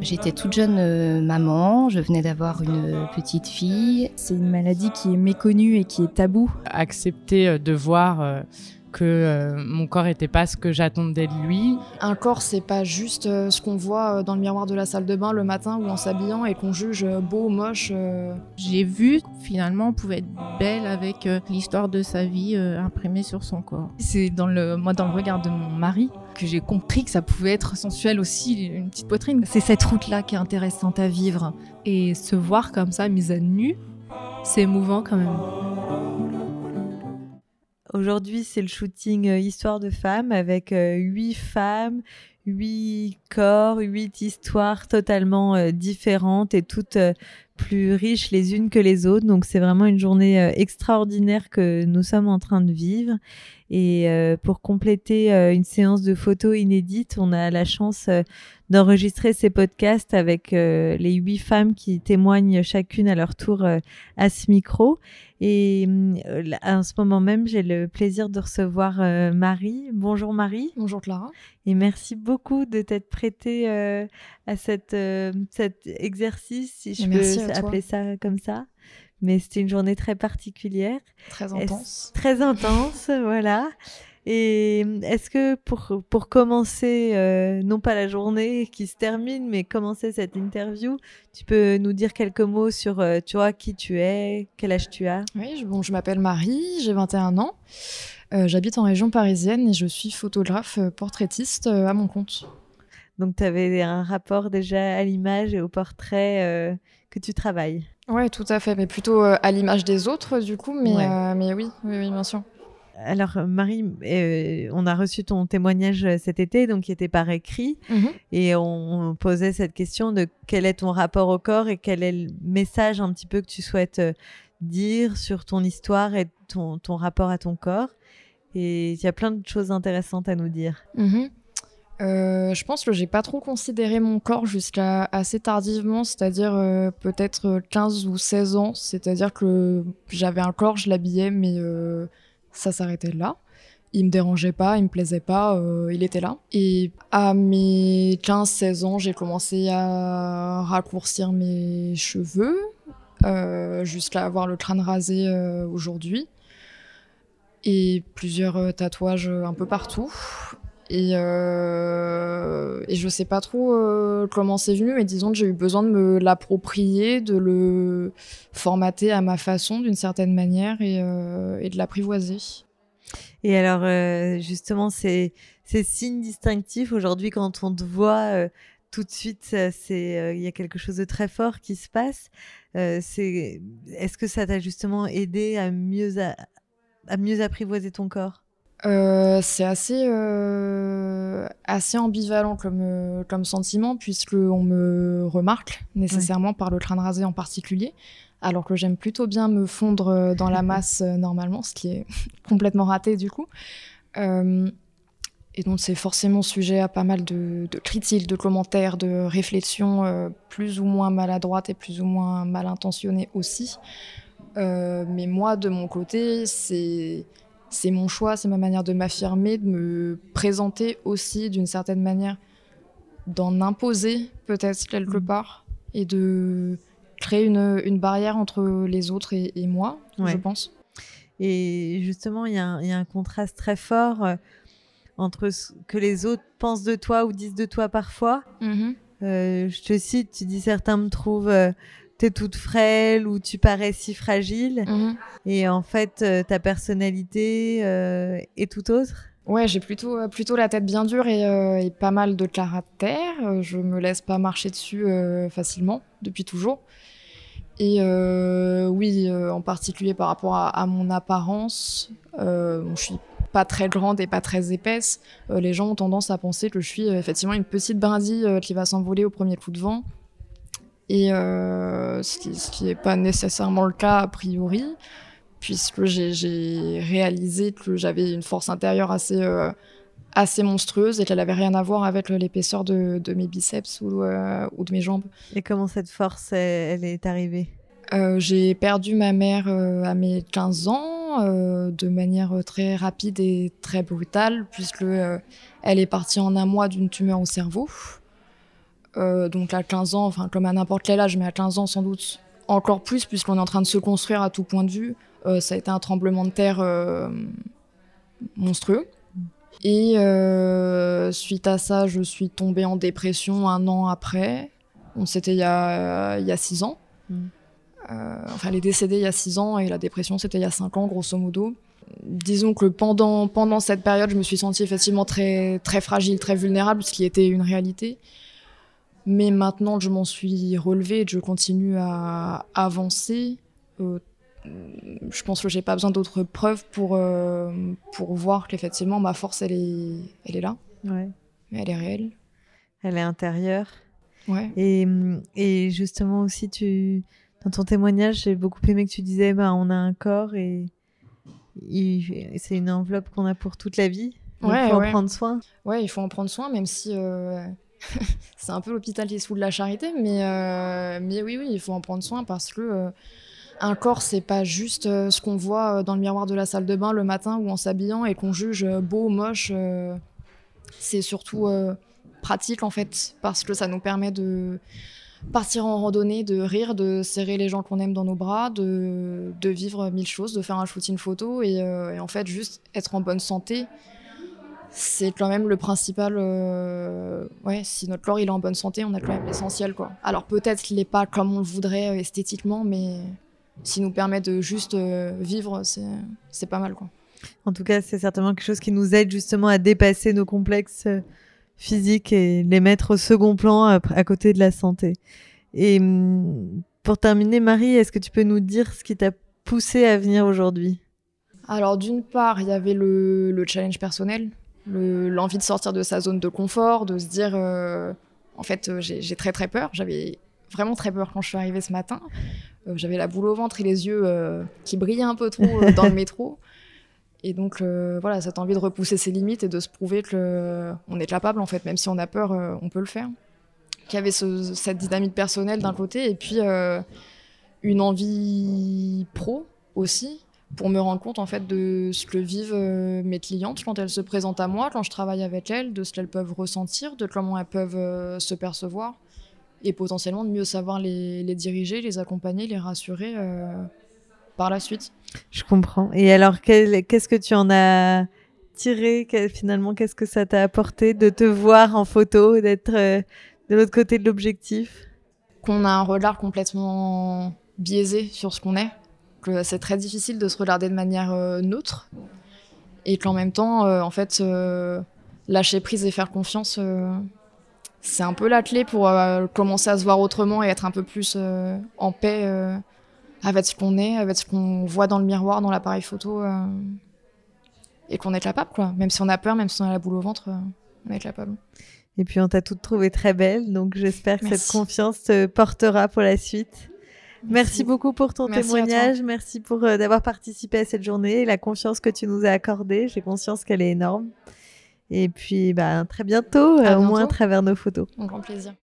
J'étais toute jeune euh, maman, je venais d'avoir une petite fille. C'est une maladie qui est méconnue et qui est tabou. Accepter euh, de voir euh, que euh, mon corps n'était pas ce que j'attendais de lui. Un corps, c'est pas juste euh, ce qu'on voit euh, dans le miroir de la salle de bain le matin ou en s'habillant et qu'on juge beau, moche. euh. J'ai vu finalement on pouvait être belle avec euh, l'histoire de sa vie euh, imprimée sur son corps. C'est dans le, moi, dans le regard de mon mari que j'ai compris que ça pouvait être sensuel aussi, une petite poitrine. C'est cette route-là qui est intéressante à vivre. Et se voir comme ça, mise à nu, c'est émouvant quand même. Aujourd'hui, c'est le shooting euh, Histoire de femmes avec euh, huit femmes, huit corps, huit histoires totalement euh, différentes et toutes plus riches les unes que les autres. Donc c'est vraiment une journée extraordinaire que nous sommes en train de vivre. Et euh, pour compléter euh, une séance de photos inédite, on a la chance euh, d'enregistrer ces podcasts avec les huit femmes qui témoignent chacune à leur tour à ce micro. Et en ce moment même, j'ai le plaisir de recevoir Marie. Bonjour Marie. Bonjour Clara. Et merci beaucoup de t'être prêtée à cette, cet exercice, si je peux appeler ça comme ça. Mais c'était une journée très particulière, Très intense. très intense, voilà. Et est-ce que pour, pour commencer, euh, non pas la journée qui se termine, mais commencer cette interview, tu peux nous dire quelques mots sur, euh, tu vois, qui tu es, quel âge tu as? Oui, je, bon, je m'appelle Marie, j'ai 21 ans. Euh, J'habite en région parisienne et je suis photographe portraitiste à mon compte. Donc, tu avais un rapport déjà à l'image et au portrait que tu travailles? Ouais, tout à fait, mais plutôt euh, à l'image des autres du coup, mais, Ouais. euh, mais oui, oui, oui, bien sûr. Alors, Marie, euh, on a reçu ton témoignage cet été, donc qui était par écrit, Mhm. et on, posait cette question de quel est ton rapport au corps et quel est le message un petit peu que tu souhaites dire sur ton histoire et ton, ton rapport à ton corps. Et il y a plein de choses intéressantes à nous dire. Mhm. Euh, je pense que j'ai pas trop considéré mon corps jusqu'à assez tardivement, c'est-à-dire euh, peut-être euh, 15 ou 16 ans. C'est-à-dire que j'avais un corps, je l'habillais, mais euh, ça s'arrêtait là. Il me dérangeait pas, il me plaisait pas, euh, il était là. Et à mes 15-16 ans, j'ai commencé à raccourcir mes cheveux euh, jusqu'à avoir le crâne rasé euh, aujourd'hui. Et plusieurs euh, tatouages euh, un peu partout. Et, euh, et je sais pas trop euh, comment c'est venu, mais disons que j'ai eu besoin de me l'approprier, de le formater à ma façon d'une certaine manière et, euh, de l'apprivoiser. Et alors, euh, justement, ces, signes distinctifs, aujourd'hui, quand on te voit, tout de suite, il y a quelque chose de très fort qui se passe. Est-ce que ça t'a justement aidé à mieux, à mieux apprivoiser ton corps? Euh, c'est assez, euh, assez ambivalent comme, euh, comme sentiment, puisqu'on me remarque nécessairement par le crâne rasé en particulier, alors que j'aime plutôt bien me fondre dans la masse normalement, ce qui est complètement raté du coup. Et donc c'est forcément sujet à pas mal de, de critiques, de commentaires, de réflexions plus ou moins maladroites et plus ou moins mal intentionnées aussi. Mais moi, de mon côté, c'est c'est mon choix, c'est ma manière de m'affirmer, de me présenter aussi d'une certaine manière, d'en imposer peut-être quelque Mm. part et de créer une, une barrière entre les autres et, et moi, Ouais. je pense. Et justement, il y, a un- il y a un contraste très fort euh, entre ce que les autres pensent de toi ou disent de toi parfois. Euh, je te cite, tu dis certains me trouvent euh, t'es toute frêle ou tu parais si fragile. Mhm. Et en fait, euh, ta personnalité euh, est tout autre. Ouais, j'ai plutôt, euh, plutôt la tête bien dure et, euh, et pas mal de caractère. Je me laisse pas marcher dessus euh, facilement, depuis toujours. Et euh, oui, en particulier par rapport à, à mon apparence, bon, je suis pas très grande et pas très épaisse. Les gens ont tendance à penser que je suis effectivement une petite brindille qui va s'envoler au premier coup de vent. Et euh, ce qui n'est pas nécessairement le cas a priori puisque j'ai- réalisé que j'avais une force intérieure assez, euh, assez monstrueuse et qu'elle avait rien à voir avec l'épaisseur de, de mes biceps ou, euh, ou de mes jambes. Et comment cette force, elle, elle est arrivée? J'ai perdu ma mère à mes 15 ans, de manière très rapide et très brutale, puisque elle est partie en un mois d'une tumeur au cerveau. Euh, donc à 15 ans, enfin comme à n'importe quel âge, mais à 15 ans sans doute encore plus, puisqu'on est en train de se construire à tout point de vue. Euh, ça a été un tremblement de terre euh, monstrueux. Et suite à ça, je suis tombée en dépression un an après. On c'était il y a il y a six ans. Mm. Enfin, elle est décédée il y a six ans et la dépression c'était il y a cinq ans, grosso modo. Disons que pendant pendant cette période, je me suis sentie effectivement très très fragile, très vulnérable, ce qui était une réalité. Mais maintenant, je m'en suis relevée et je continue à avancer. Euh, je pense que j'ai pas besoin d'autres preuves pour, euh, pour voir qu'effectivement ma force elle est, elle est là, Ouais. mais elle est réelle. Elle est intérieure. Ouais. Et, et justement aussi, tu, dans ton témoignage, j'ai beaucoup aimé que tu disais, bah, on a un corps et, il- c'est une enveloppe qu'on a pour toute la vie. Donc, Ouais, faut ouais. en prendre soin. Ouais, il faut en prendre soin, même si euh, c'est un peu l'hôpital qui se fout de la charité, mais, euh, mais oui, oui, il faut en prendre soin parce que euh, un corps, c'est pas juste euh, ce qu'on voit euh, dans le miroir de la salle de bain le matin ou en s'habillant et qu'on juge beau, moche. euh, c'est surtout pratique en fait, parce que ça nous permet de partir en randonnée, de rire, de serrer les gens qu'on aime dans nos bras, de, de vivre mille choses, de faire un shooting photo et, et en fait juste être en bonne santé c'est quand même le principal. euh, Ouais, si notre corps il est en bonne santé, on a quand même l'essentiel quoi. Alors peut-être qu'il n'est pas comme on le voudrait euh, esthétiquement, mais s'il nous permet de juste euh, vivre, c'est pas mal quoi. En tout cas, c'est certainement quelque chose qui nous aide justement à dépasser nos complexes euh, physiques et les mettre au second plan à, côté de la santé. Et hum, pour terminer, Marie, est-ce que tu peux nous dire ce qui t'a poussé à venir aujourd'hui? Alors d'une part, il y avait le, le challenge personnel, le- l'envie de sortir de sa zone de confort, de se dire, euh, en fait, euh, j'ai très très peur. J'avais vraiment très peur quand je suis arrivée ce matin. Euh, J'avais la boule au ventre et les yeux euh, qui brillaient un peu trop dans le métro. Et donc voilà, cette envie de repousser ses limites et de se prouver que on est capable en fait, même si on a peur, on peut le faire. Qu'il y avait ce- cette dynamique personnelle d'un côté et puis une envie pro aussi pour me rendre compte en fait de ce que vivent euh, mes clientes quand elles se présentent à moi, quand je travaille avec elles, de ce qu'elles peuvent ressentir, de comment elles peuvent euh, se percevoir et potentiellement de mieux savoir les, les diriger, les accompagner, les rassurer euh, par la suite. Je comprends. Et alors, qu'est-ce que tu en as tiré? Finalement, qu'est-ce que ça t'a apporté de te voir en photo, d'être de l'autre côté de l'objectif? Qu'on a un regard complètement biaisé sur ce qu'on est, c'est très difficile de se regarder de manière euh, neutre et qu'en même temps, euh, en fait, euh, lâcher prise et faire confiance, euh, c'est un peu la clé pour euh, commencer à se voir autrement et être un peu plus euh, en paix euh, avec ce qu'on est, avec ce qu'on voit dans le miroir, dans l'appareil photo, euh, et qu'on est capable, quoi. Même si on a peur, même si on a la boule au ventre, euh, on est capable. Et puis, on t'a toutes trouvées très belles. Donc, j'espère que cette confiance te portera pour la suite. Merci, beaucoup pour ton Merci témoignage. Merci pour euh, d'avoir participé à cette journée et la confiance que tu nous as accordée. J'ai conscience qu'elle est énorme. Et puis, bah, très bientôt, À euh, au moins à bientôt. travers nos photos. Un grand plaisir.